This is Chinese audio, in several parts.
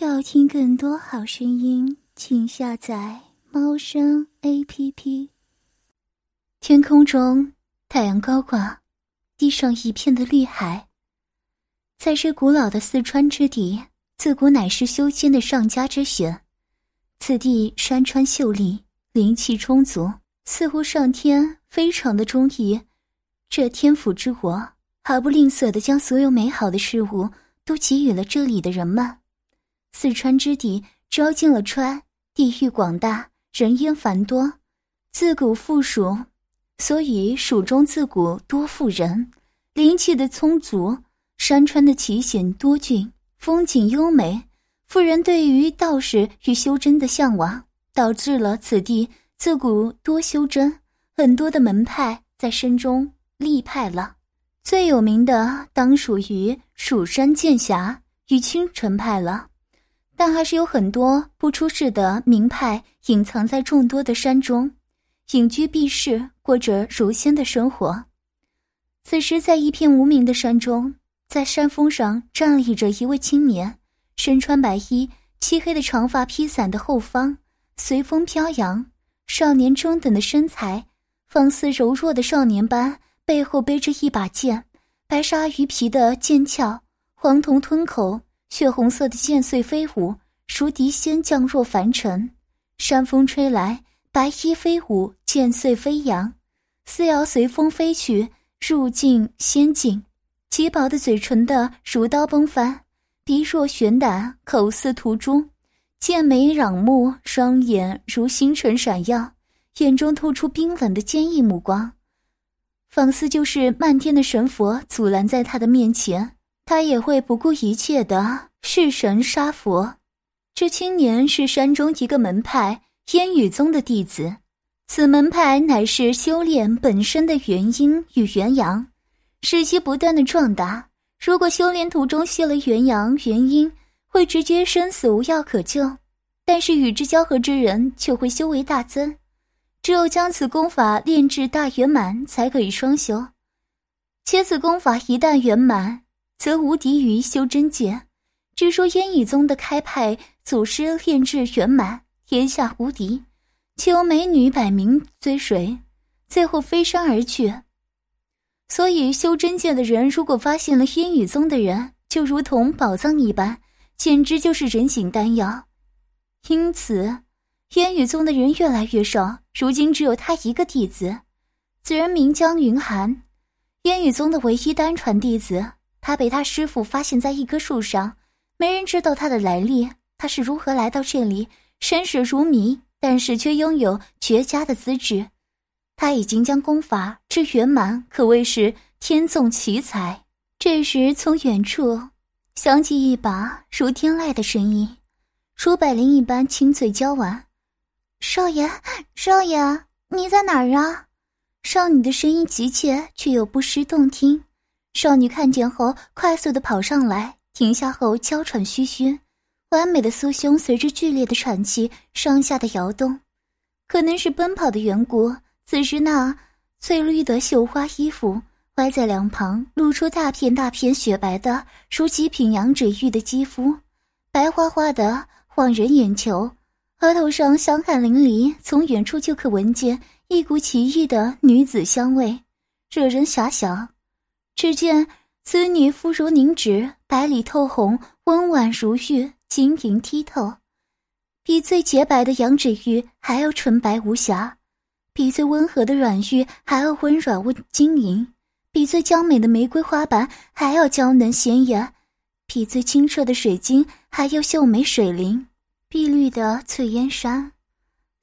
要听更多好声音，请下载猫声 A P P。天空中，太阳高挂，地上一片的绿海。在这古老的四川之地，自古乃是修仙的上佳之选。此地山川秀丽，灵气充足，似乎上天非常的中意这天府之国，毫不吝啬的将所有美好的事物都给予了这里的人们。四川之地，招进了川，地域广大，人烟繁多，自古富庶，所以蜀中自古多富人，灵气的充足，山川的奇险多峻，风景优美，富人对于道士与修真的向往，导致了此地自古多修真，很多的门派在山中立派了，最有名的当属于蜀山剑侠与青城派了。但还是有很多不出世的名派隐藏在众多的山中，隐居避世，过着如仙的生活。此时，在一片无名的山中，在山峰上站立着一位青年，身穿白衣，漆黑的长发披散的后方随风飘扬。少年中等的身材，仿似柔弱的少年般，背后背着一把剑，白鲨鱼皮的剑鞘，黄铜吞口。血红色的剑穗飞舞，如敌仙降若凡尘。山风吹来，白衣飞舞，剑穗飞扬，似要随风飞去，入境仙境。极薄的嘴唇的如刀崩翻，鼻若悬胆，口似涂朱，剑眉攘目，双眼如星辰闪耀，眼中透出冰冷的坚毅目光，仿似就是漫天的神佛阻拦在他的面前。他也会不顾一切的弑神杀佛。这青年是山中一个门派烟雨宗的弟子，此门派乃是修炼本身的元阴与元阳，使其不断的壮大。如果修炼途中泄了元阳元阴，会直接生死无药可救；但是与之交合之人却会修为大增。只有将此功法炼至大圆满，才可以双修。且此功法一旦圆满，则无敌于修真界。据说烟雨宗的开派祖师炼制圆满，天下无敌，且有美女百名追随，最后飞山而去。所以修真界的人如果发现了烟雨宗的人，就如同宝藏一般，简直就是人形丹药。因此，烟雨宗的人越来越少，如今只有他一个弟子，此人名江云寒，烟雨宗的唯一单传弟子。他被他师傅发现在一棵树上，没人知道他的来历，他是如何来到这里，身世如谜，但是却拥有绝佳的资质。他已经将功法至圆满，可谓是天纵奇才。这时，从远处响起一把如天籁的声音，如百灵一般清脆娇婉：“少爷，少爷，你在哪儿啊？”少女的声音急切，却又不失动听。少女看见后，快速的跑上来，停下后娇喘吁吁，完美的酥胸随着剧烈的喘气上下的摇动，可能是奔跑的缘故。此时那翠绿的绣花衣服歪在两旁，露出大片大片雪白的如极品羊脂玉的肌肤，白花花的晃人眼球，额头上香汗淋漓，从远处就可闻见一股奇异的女子香味，惹人遐想。只见此女肤如凝脂，白里透红，温婉如玉，晶莹剔透，比最洁白的羊脂玉还要纯白无瑕，比最温和的软玉还要温软无晶莹，比最娇美的玫瑰花瓣还要娇嫩鲜艳，比最清澈的水晶还要秀美水灵。碧绿的翠烟山，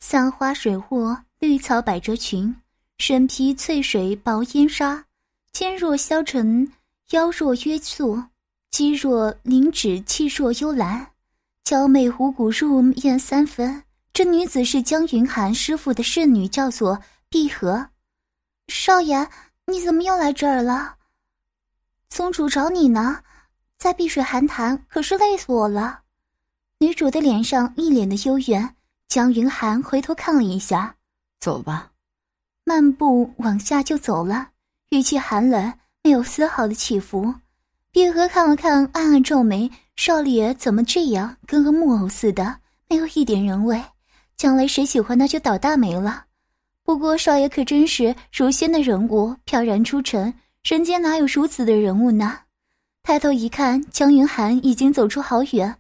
三花水雾，绿草百褶裙，身披翠水薄烟纱。肩若削沉，腰若约素，肌若凝脂，气若幽兰，娇媚虎骨入艳三分。这女子是江云寒师傅的侍女，叫做碧荷。少爷，你怎么又来这儿了？宗主找你呢，在碧水寒潭，可是累死我了。女主的脸上一脸的幽怨。江云寒回头看了一下，走吧，漫步往下就走了。语气寒冷，没有丝毫的起伏。碧荷看了看，暗暗皱眉：少爷怎么这样，跟个木偶似的，没有一点人味。将来谁喜欢他就倒大霉了。不过少爷可真是如仙的人物，飘然出尘，人间哪有如此的人物呢？抬头一看，江云寒已经走出好远。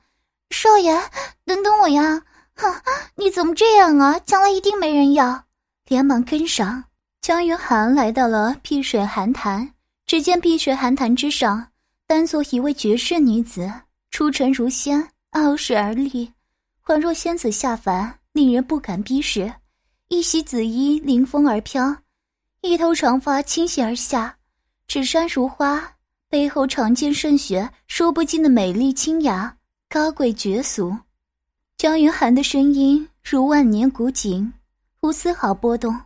少爷，等等我呀！哼，你怎么这样啊？将来一定没人要。连忙跟上。江云寒来到了碧水寒潭，只见碧水寒潭之上，单坐一位绝世女子，出尘如仙，傲视而立，恍若仙子下凡，令人不敢逼视。一袭紫衣凌风而飘，一头长发倾泻而下，纸衫如花，背后长剑渗血，说不尽的美丽清雅，高贵绝俗。江云寒的声音如万年古井，无丝毫波动。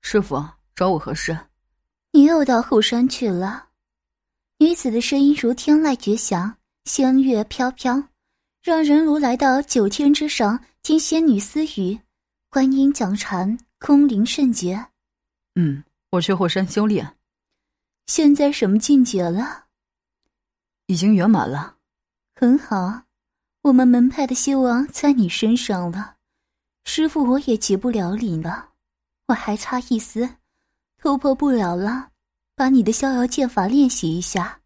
师傅找我何事？你又到后山去了。女子的声音如天籁绝响，仙乐飘飘，让人如来到九天之上听仙女私语，观音讲禅，空灵圣洁。嗯，我去后山修炼。现在什么境界了？已经圆满了。很好。我们门派的希望在你身上了，师傅，我也急不了你了，我还差一丝，突破不了了，把你的逍遥剑法练习一下。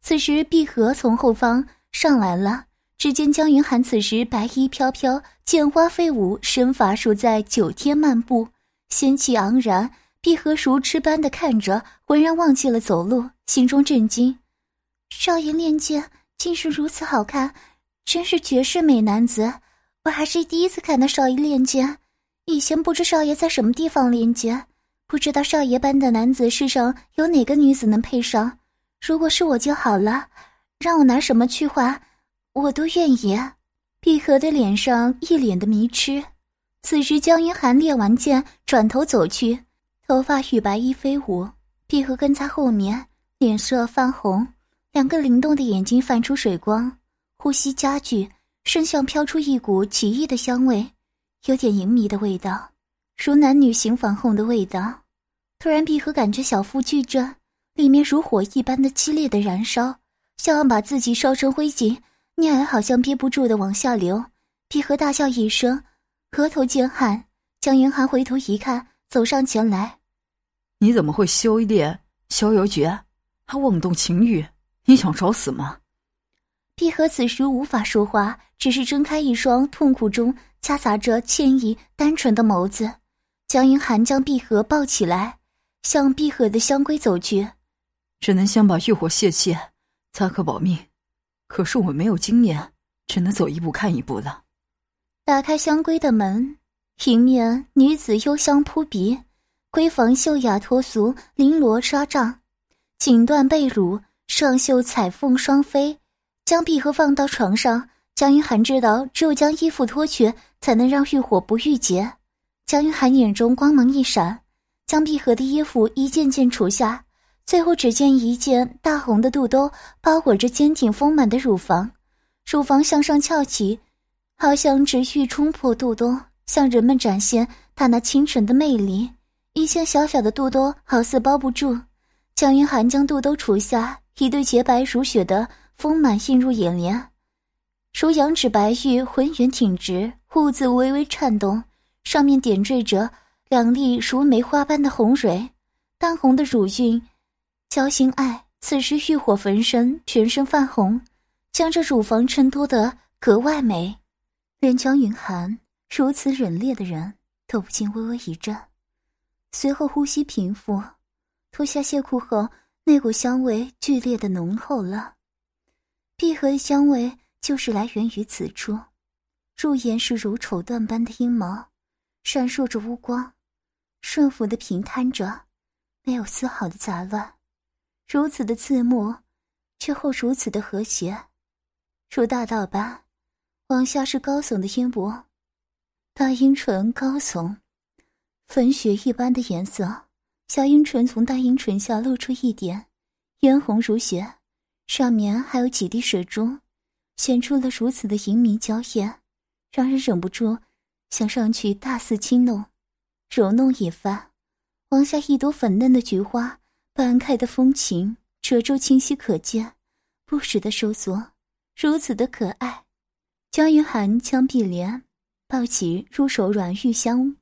此时，碧荷从后方上来了，只见江云寒此时白衣飘飘，剑花飞舞，身法如在九天漫步，仙气盎然。碧荷如痴般的看着，浑然忘记了走路，心中震惊：少爷练剑竟是如此好看。真是绝世美男子，我还是第一次看到少爷练剑。以前不知少爷在什么地方练剑，不知道少爷般的男子世上有哪个女子能配上。如果是我就好了，让我拿什么去换，我都愿意。碧荷的脸上一脸的迷痴。此时江云寒练完剑，转头走去，头发与白衣飞舞。碧荷跟在后面，脸色泛红，两个灵动的眼睛泛出水光。呼吸加剧，身上飘出一股奇异的香味，有点淫迷的味道，如男女行房后的味道。突然，闭合感觉小腹剧震，里面如火一般的激烈的燃烧，像要把自己烧成灰烬，尿好像憋不住的往下流。闭合大笑一声，额头见汗。江云寒回头一看，走上前来：“你怎么会修炼逍遥诀，还妄动情欲？你想找死吗？”闭合此时无法说话，只是睁开一双痛苦中夹杂着歉意、单纯的眸子。江云寒将碧荷抱起来，向碧荷的香闺走去。只能先把欲火泄气，才可保命。可是我没有经验，只能走一步看一步了。打开香闺的门，迎面女子幽香扑鼻，闺房秀雅脱俗，绫罗纱帐，锦缎被褥，上绣彩凤双飞。将碧荷放到床上，江云寒知道，只有将衣服脱去，才能让欲火不郁结。江云寒眼中光芒一闪，将碧荷的衣服一件件除下，最后只见一件大红的肚兜包裹着坚挺丰满的乳房，乳房向上翘起，好像直欲冲破肚兜，向人们展现她那清纯的魅力。一件小小的肚兜好似包不住，江云寒将肚兜除下，一对洁白如雪的。丰满映入眼帘，如羊脂白玉，浑圆挺直，兀自微微颤动，上面点缀着两粒如梅花般的红蕊，淡红的乳晕，娇心爱。此时欲火焚身，全身泛红，将这乳房衬托得格外美。连江云寒如此忍烈的人都不禁微微一震，随后呼吸平复，脱下亵裤后，那股香味剧烈的浓厚了。碧荷的香味就是来源于此处，入眼是如绸缎般的阴毛，闪烁着乌光，顺服的平摊着，没有丝毫的杂乱，如此的刺目，却后如此的和谐，如大道般，往下是高耸的阴波，大阴唇高耸，粉雪一般的颜色，小阴唇从大阴唇下露出一点，嫣红如血。上面还有几滴水珠，显出了如此的莹明娇艳，让人忍不住想上去大肆轻弄、揉弄一番。往下一朵粉嫩的菊花，半开的风情褶皱清晰可见，不时的收缩，如此的可爱。江云寒将碧莲抱起，入手软玉香，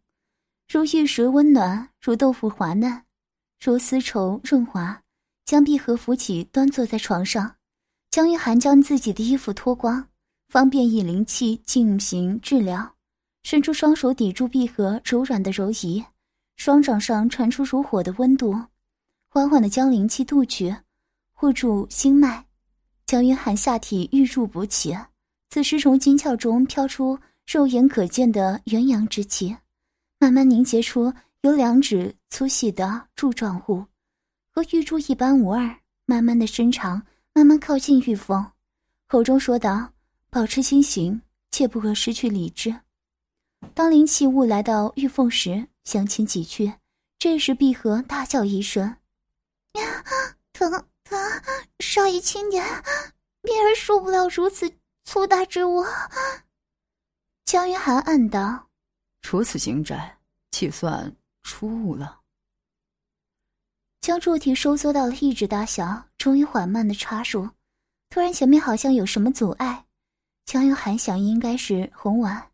如玉石温暖，如豆腐滑嫩，如丝绸润滑，将碧荷扶起，端坐在床上。江云寒将自己的衣服脱光，方便以灵气进行治疗，伸出双手抵住闭合柔软的柔仪，双掌上传出如火的温度，缓缓的将灵气渡去，护住心脉。江云寒下体玉柱补起。此时，从金窍中飘出肉眼可见的元阳之气，慢慢凝结出有两指粗细的柱状物，和玉柱一般无二。慢慢的伸长，慢慢靠近玉凤，口中说道：“保持清醒，切不可失去理智。”当灵气物来到玉凤时，向前几去。这时，碧荷大叫一声：“呀，疼疼！少爷轻点，碧儿受不了如此。”粗大之物，江云寒暗道：“如此精窄，气算出物了。”将柱体收缩到了一指大小，终于缓慢的插入。突然，前面好像有什么阻碍。江云寒想，应该是红丸，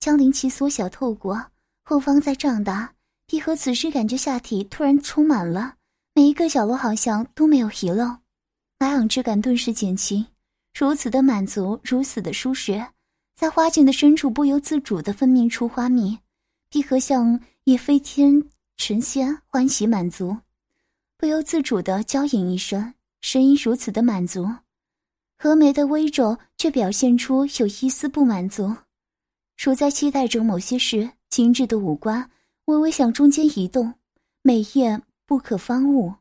将灵气缩小透过，后方再胀大。碧荷此时感觉下体突然充满了，每一个角落好像都没有遗漏，麻痒之感顿时减轻。如此的满足，如此的舒适，在花茎的深处不由自主地分泌出花蜜，碧荷像也飞天成仙，欢喜满足，不由自主地娇吟一声，声音如此的满足，和眉的微皱却表现出有一丝不满足，如在期待着某些事。精致的五官微微向中间移动，美艳不可方物。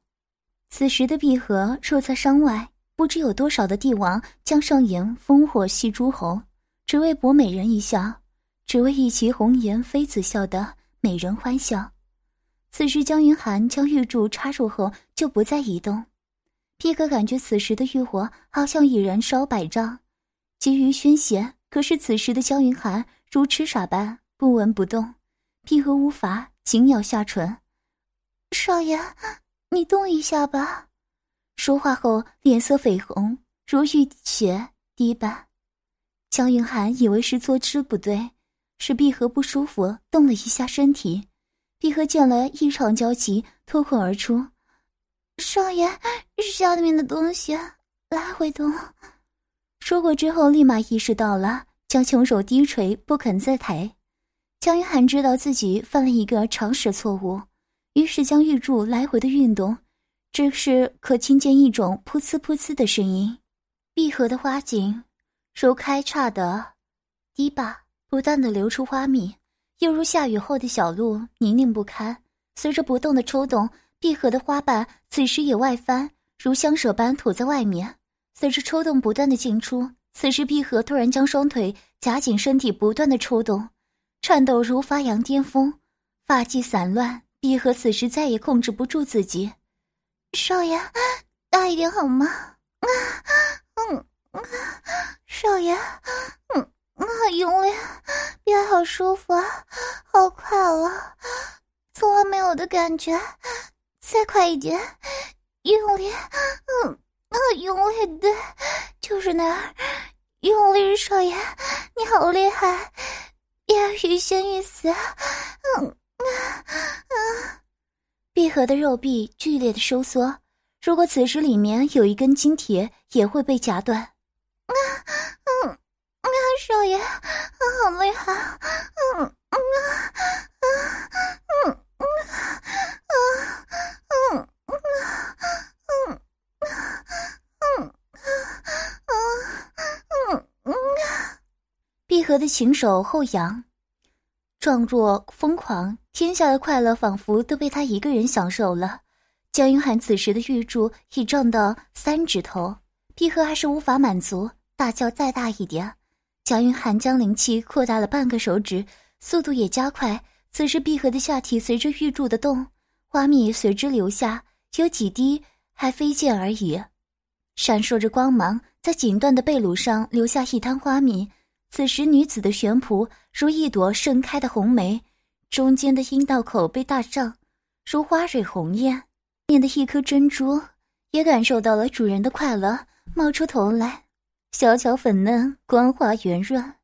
此时的碧荷若在山外。不知有多少的帝王将上演烽火戏诸侯，只为博美人一笑，只为一袭红颜妃子笑的美人欢笑。此时江云寒将玉柱插入后就不再移动，皮可感觉此时的欲火好像已燃烧百丈，急于宣泄。可是此时的江云寒如痴傻般不闻不动，皮和无法紧咬下唇。少爷，你动一下吧。说话后，脸色绯红，如浴血滴般。江云寒以为是坐姿不对，是碧荷不舒服，动了一下身体。碧荷见了异常焦急，脱口而出：“少爷，下面的东西来回动。”说过之后，立马意识到了，将穷手低垂，不肯再抬。江云寒知道自己犯了一个常识错误，于是将玉柱来回的运动。只是可听见一种噗呲噗呲的声音，闭合的花茎如开叉的堤坝，不断的流出花蜜，又如下雨后的小路泥泞不堪。随着不动的抽动，闭合的花瓣此时也外翻，如香舍般吐在外面。随着抽动不断的进出，此时闭合突然将双腿夹紧，身体不断的抽动，颤抖如发扬巅峰，发髻散乱。闭合此时再也控制不住自己。少爷，大一点好吗？啊，嗯，少爷，嗯，好用力，别好舒服啊，好快了，从来没有的感觉，再快一点，用力，嗯，啊，用力，对，就是那儿，用力，少爷，你好厉害，别欲仙欲死，嗯，啊，啊。闭合的肉壁剧烈的收缩，如果此时里面有一根金铁，也会被夹断。啊，少爷，好厉害，嗯，嗯，啊，嗯，嗯，啊，嗯，嗯，嗯，嗯，嗯，嗯，闭合的琴手后仰。状若疯狂，天下的快乐仿佛都被他一个人享受了。江云寒此时的玉柱已胀到三指头，碧荷还是无法满足，大叫再大一点。江云寒将灵气扩大了半个手指，速度也加快。此时闭合的下体随着玉柱的动，花蜜随之流下，有几滴还飞溅而已，闪烁着光芒，在锦缎的背乳上留下一滩花蜜。此时，女子的悬仆如一朵盛开的红梅，中间的阴道口被大胀，如花蕊红艳。面的一颗珍珠也感受到了主人的快乐，冒出头来，小巧粉嫩，光滑圆润。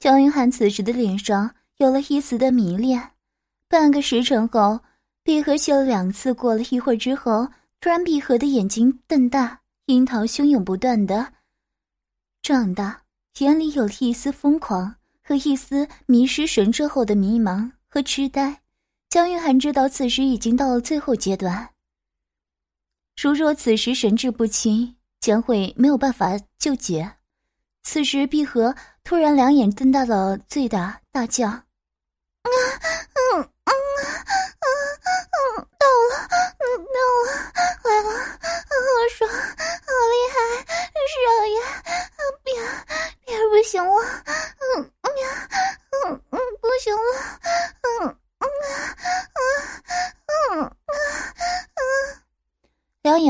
江云涵此时的脸上有了一丝的迷恋。半个时辰后，碧荷吸了两次，过了一会儿之后，突然闭合的眼睛瞪大，樱桃汹涌不断的胀大，眼里有了一丝疯狂和一丝迷失神智后的迷茫和痴呆。江云涵知道此时已经到了最后阶段。如若此时神志不清，将会没有办法救解。此时，碧荷突然两眼瞪大了，最大大叫：“啊，嗯嗯嗯嗯，到了，嗯到了，来了，好爽，好厉害，少爷，别别不行了，嗯嗯嗯嗯，不行了，嗯嗯嗯嗯嗯。”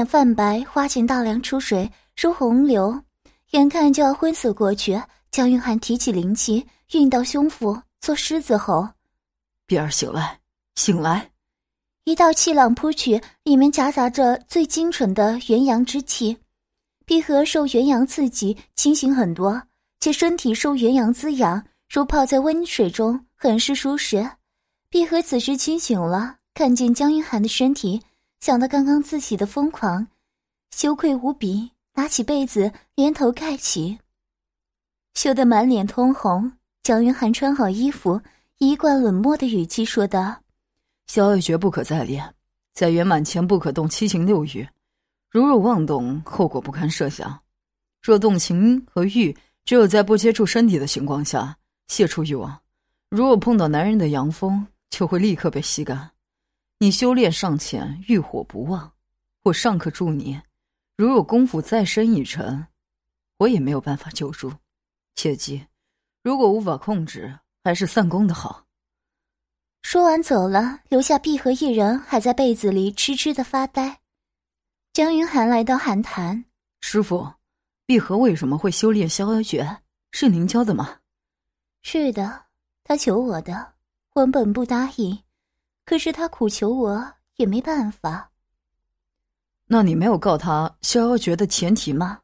泛白，花钱大梁出水如洪流，眼看就要昏死过去。江云涵提起灵气，运到胸腹，做狮子吼：“碧儿，醒来，醒来！”一道气浪扑去，里面夹杂着最精纯的元阳之气。碧荷受元阳刺激，清醒很多，且身体受元阳滋养，如泡在温水中，很是舒适。碧荷此时清醒了，看见江云涵的身体。想到刚刚自己的疯狂，羞愧无比，拿起被子连头盖起，羞得满脸通红。蒋云涵穿好衣服，一贯冷漠的语气说道：“逍遥诀不可再练，在圆满前不可动七情六欲。如若妄动，后果不堪设想。若动情和欲，只有在不接触身体的情况下泄出欲望。如果碰到男人的阳风，就会立刻被吸干。”你修炼尚浅，欲火不旺，我尚可助你；如有功夫再深一层，我也没有办法救助。切记，如果无法控制，还是散功的好。说完走了，留下碧荷一人还在被子里痴痴的发呆。江云寒来到寒潭，师傅，碧荷为什么会修炼逍遥诀？是您教的吗？是的，他求我的，我本不答应。可是他苦求我也没办法。那你没有告他逍遥诀的前提吗？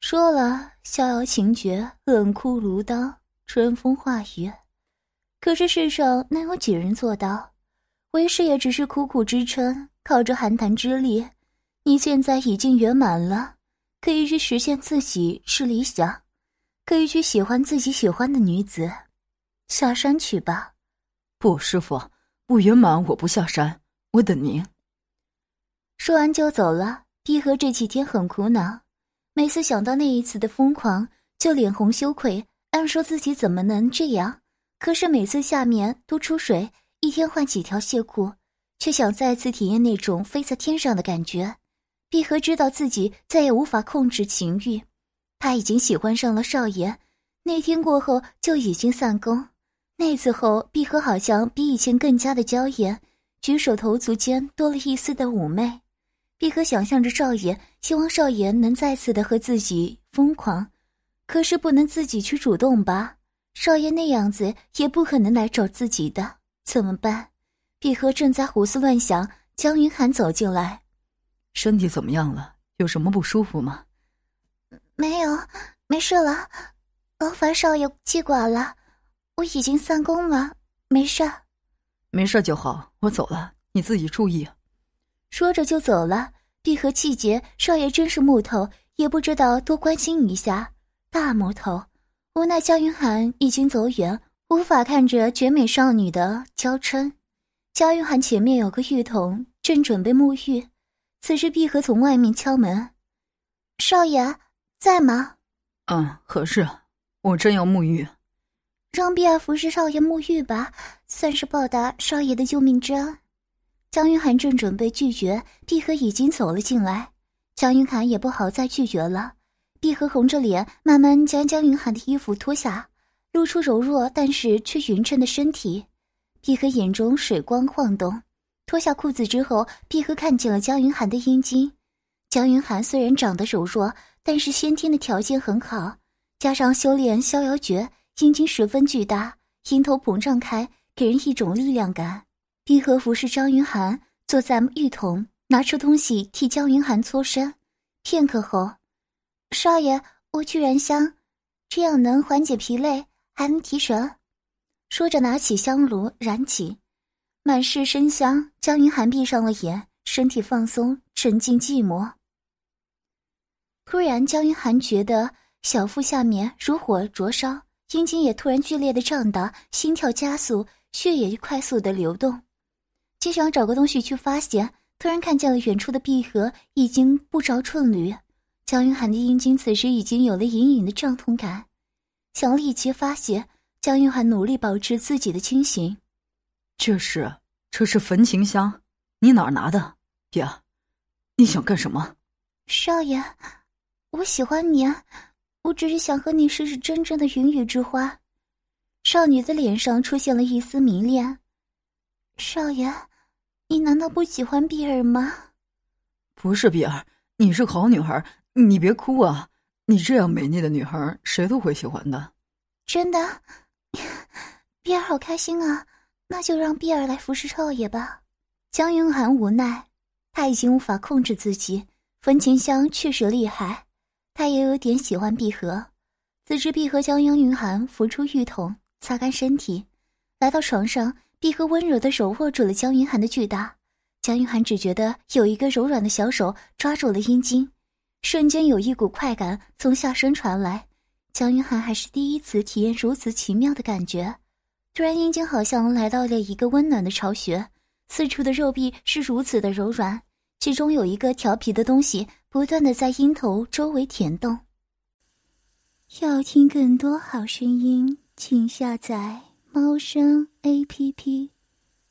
说了，逍遥情诀冷酷如刀，春风化雨。可是世上能有几人做到？为师也只是苦苦支撑，靠着寒潭之力。你现在已经圆满了，可以去实现自己是理想，可以去喜欢自己喜欢的女子。下山去吧。不，师傅。不圆满，我不下山，我等您。说完就走了。碧荷这几天很苦恼，每次想到那一次的疯狂，就脸红羞愧，暗说自己怎么能这样。可是每次下面都出水，一天换几条蟹裤，却想再次体验那种飞在天上的感觉。碧荷知道自己再也无法控制情欲，他已经喜欢上了少爷。那天过后就已经散工。那次后，碧荷好像比以前更加的娇艳，举手投足间多了一丝的妩媚。碧荷想象着少爷，希望少爷能再次的和自己疯狂，可是不能自己去主动吧？少爷那样子也不可能来找自己的，怎么办？碧荷正在胡思乱想，江云涵走进来：“身体怎么样了？有什么不舒服吗？”“没有，没事了。劳烦少爷记挂了。”我已经散功了，没事没事就好。我走了，你自己注意。说着就走了。碧荷气结，少爷真是木头，也不知道多关心一下。大木头，无奈江云寒已经走远，无法看着绝美少女的娇嗔。江云寒前面有个浴桶，正准备沐浴。此时碧荷从外面敲门：“少爷在吗？”“嗯，何事？我正要沐浴。”让碧儿服侍少爷沐浴吧，算是报答少爷的救命之恩。江云涵正准备拒绝，碧荷已经走了进来。江云涵也不好再拒绝了。碧荷红着脸，慢慢将江云涵的衣服脱下，露出柔弱但是却匀称的身体。碧荷眼中水光晃动，脱下裤子之后，碧荷看见了江云涵的阴茎。江云涵虽然长得柔弱，但是先天的条件很好，加上修炼逍遥诀。阴茎十分巨大，阴头膨胀开，给人一种力量感。碧荷服侍张云涵，坐在浴桶，拿出东西替江云涵搓身。片刻后，少爷，我去燃香，这样能缓解疲累，还能提神。说着，拿起香炉燃起，满是生香。江云寒闭上了眼，身体放松，沉浸寂寞。突然，江云寒觉得小腹下面如火灼烧，阴茎也突然剧烈的胀大，心跳加速，血液快速的流动。就想找个东西去发泄，突然看见了远处的碧河已经不着寸缕。江云涵的阴茎此时已经有了隐隐的胀痛感，想立即发泄。江云涵努力保持自己的清醒。这是这是焚情香，你哪儿拿的？别，你想干什么？少爷，我喜欢你，我只是想和你试试真正的云雨之花。少女的脸上出现了一丝迷恋。少爷，你难道不喜欢碧儿吗？不是碧儿，你是好女孩，你别哭啊！你这样美丽的女孩，谁都会喜欢的。真的。碧儿好开心啊，那就让碧儿来服侍少爷吧。江云寒无奈，他已经无法控制自己。焚情香确实厉害，他也有点喜欢碧荷。自知碧荷将江云寒扶出浴桶，擦干身体，来到床上，碧荷温柔的手握住了江云寒的巨大。江云寒只觉得有一个柔软的小手抓住了阴茎，瞬间有一股快感从下身传来。江云寒还是第一次体验如此奇妙的感觉，突然阴茎好像来到了一个温暖的巢穴，四处的肉壁是如此的柔软，其中有一个调皮的东西不断的在阴头周围填动。要听更多好声音，请下载猫声 A P P。